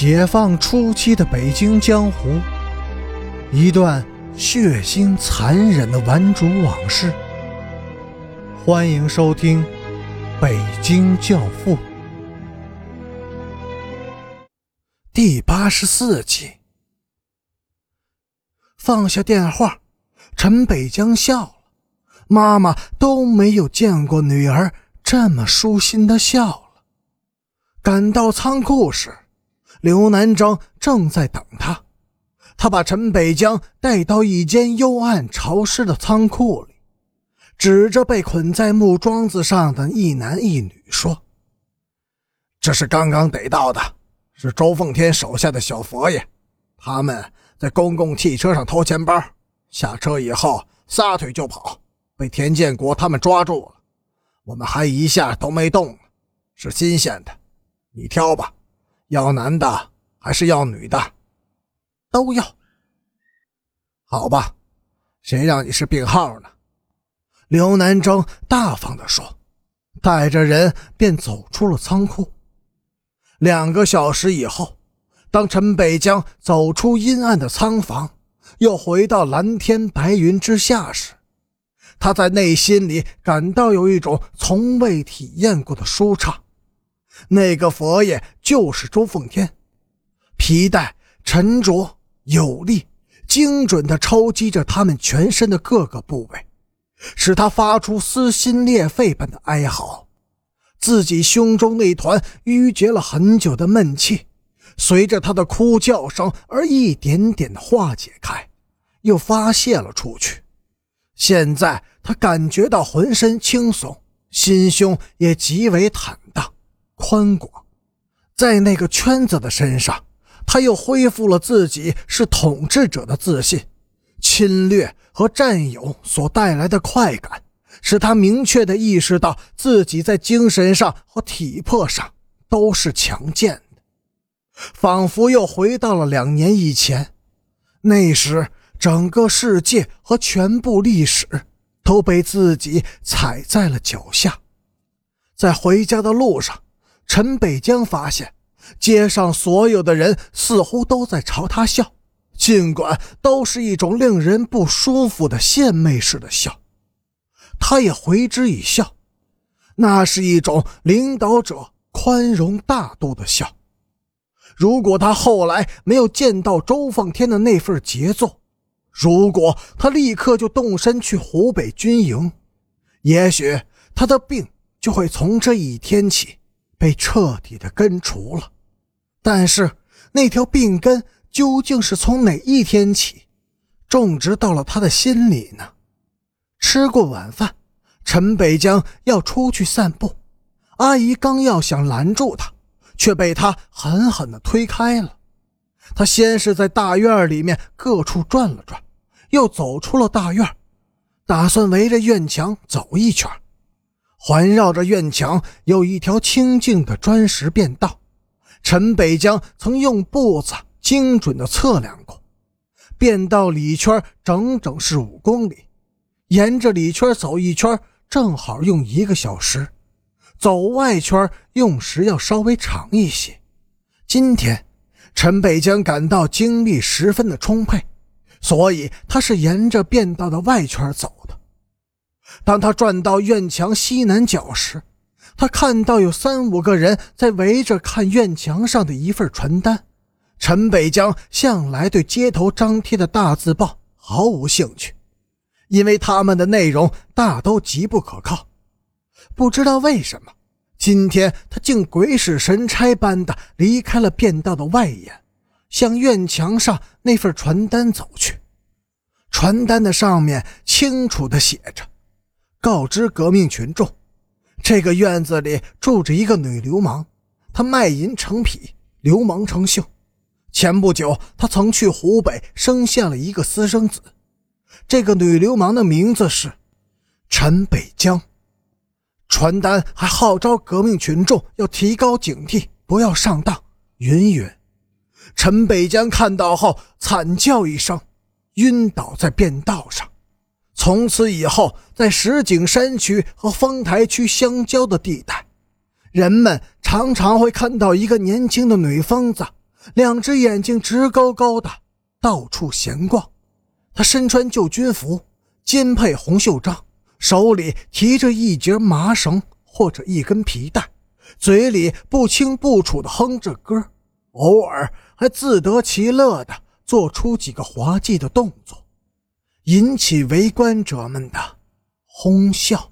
解放初期的北京江湖，一段血腥残忍的顽主往事。欢迎收听《北京教父》第八十四集。放下电话，陈北江笑了。妈妈都没有见过女儿这么舒心的笑了。赶到仓库时。刘南章正在等他，他把陈北江带到一间幽暗潮湿的仓库里，指着被捆在木桩子上的一男一女说：“这是刚刚逮到的，是周奉天手下的小佛爷，他们在公共汽车上偷钱包，下车以后撒腿就跑，被田建国他们抓住了。我们还一下都没动，是新鲜的，你挑吧。”要男的还是要女的？都要。好吧，谁让你是病号呢？刘南征大方地说，带着人便走出了仓库。两个小时以后，当陈北江走出阴暗的仓房，又回到蓝天白云之下时，他在内心里感到有一种从未体验过的舒畅。那个佛爷就是周奉天，皮带沉着有力，精准地抽击着他们全身的各个部位，使他发出撕心裂肺般的哀嚎。自己胸中那团淤结了很久的闷气，随着他的哭叫声而一点点的化解开，又发泄了出去。现在他感觉到浑身轻松，心胸也极为坦荡。宽广，在那个圈子的身上，他又恢复了自己是统治者的自信。侵略和占有所带来的快感，使他明确地意识到自己在精神上和体魄上都是强健的，仿佛又回到了两年以前。那时，整个世界和全部历史都被自己踩在了脚下。在回家的路上。陈北江发现，街上所有的人似乎都在朝他笑，尽管都是一种令人不舒服的献媚式的笑，他也回之一笑，那是一种领导者宽容大度的笑。如果他后来没有见到周奉天的那份杰作，如果他立刻就动身去湖北军营，也许他的病就会从这一天起。被彻底的根除了，但是那条病根究竟是从哪一天起种植到了他的心里呢？吃过晚饭，陈北江要出去散步，阿姨刚要想拦住他，却被他狠狠地推开了。他先是在大院里面各处转了转，又走出了大院，打算围着院墙走一圈。环绕着院墙有一条清静的砖石便道，陈北江曾用步子精准地测量过，便道里圈整整是五公里，沿着里圈走一圈正好用一个小时，走外圈用时要稍微长一些。今天，陈北江感到精力十分的充沛，所以他是沿着便道的外圈走。当他转到院墙西南角时，他看到有三五个人在围着看院墙上的一份传单。陈北江向来对街头张贴的大字报毫无兴趣，因为他们的内容大都极不可靠。不知道为什么，今天他竟鬼使神差般的离开了便道的外沿，向院墙上那份传单走去。传单的上面清楚地写着。告知革命群众，这个院子里住着一个女流氓，她卖淫成癖，流氓成性。前不久，她曾去湖北生下了一个私生子。这个女流氓的名字是陈北江。传单还号召革命群众要提高警惕，不要上当。云云，陈北江看到后惨叫一声，晕倒在便道上。从此以后，在石景山区和丰台区相交的地带，人们常常会看到一个年轻的女疯子两只眼睛直勾勾的，到处闲逛。她身穿旧军服，肩配红袖章，手里提着一截麻绳或者一根皮带，嘴里不清不楚的哼着歌，偶尔还自得其乐的做出几个滑稽的动作，引起围观者们的哄笑。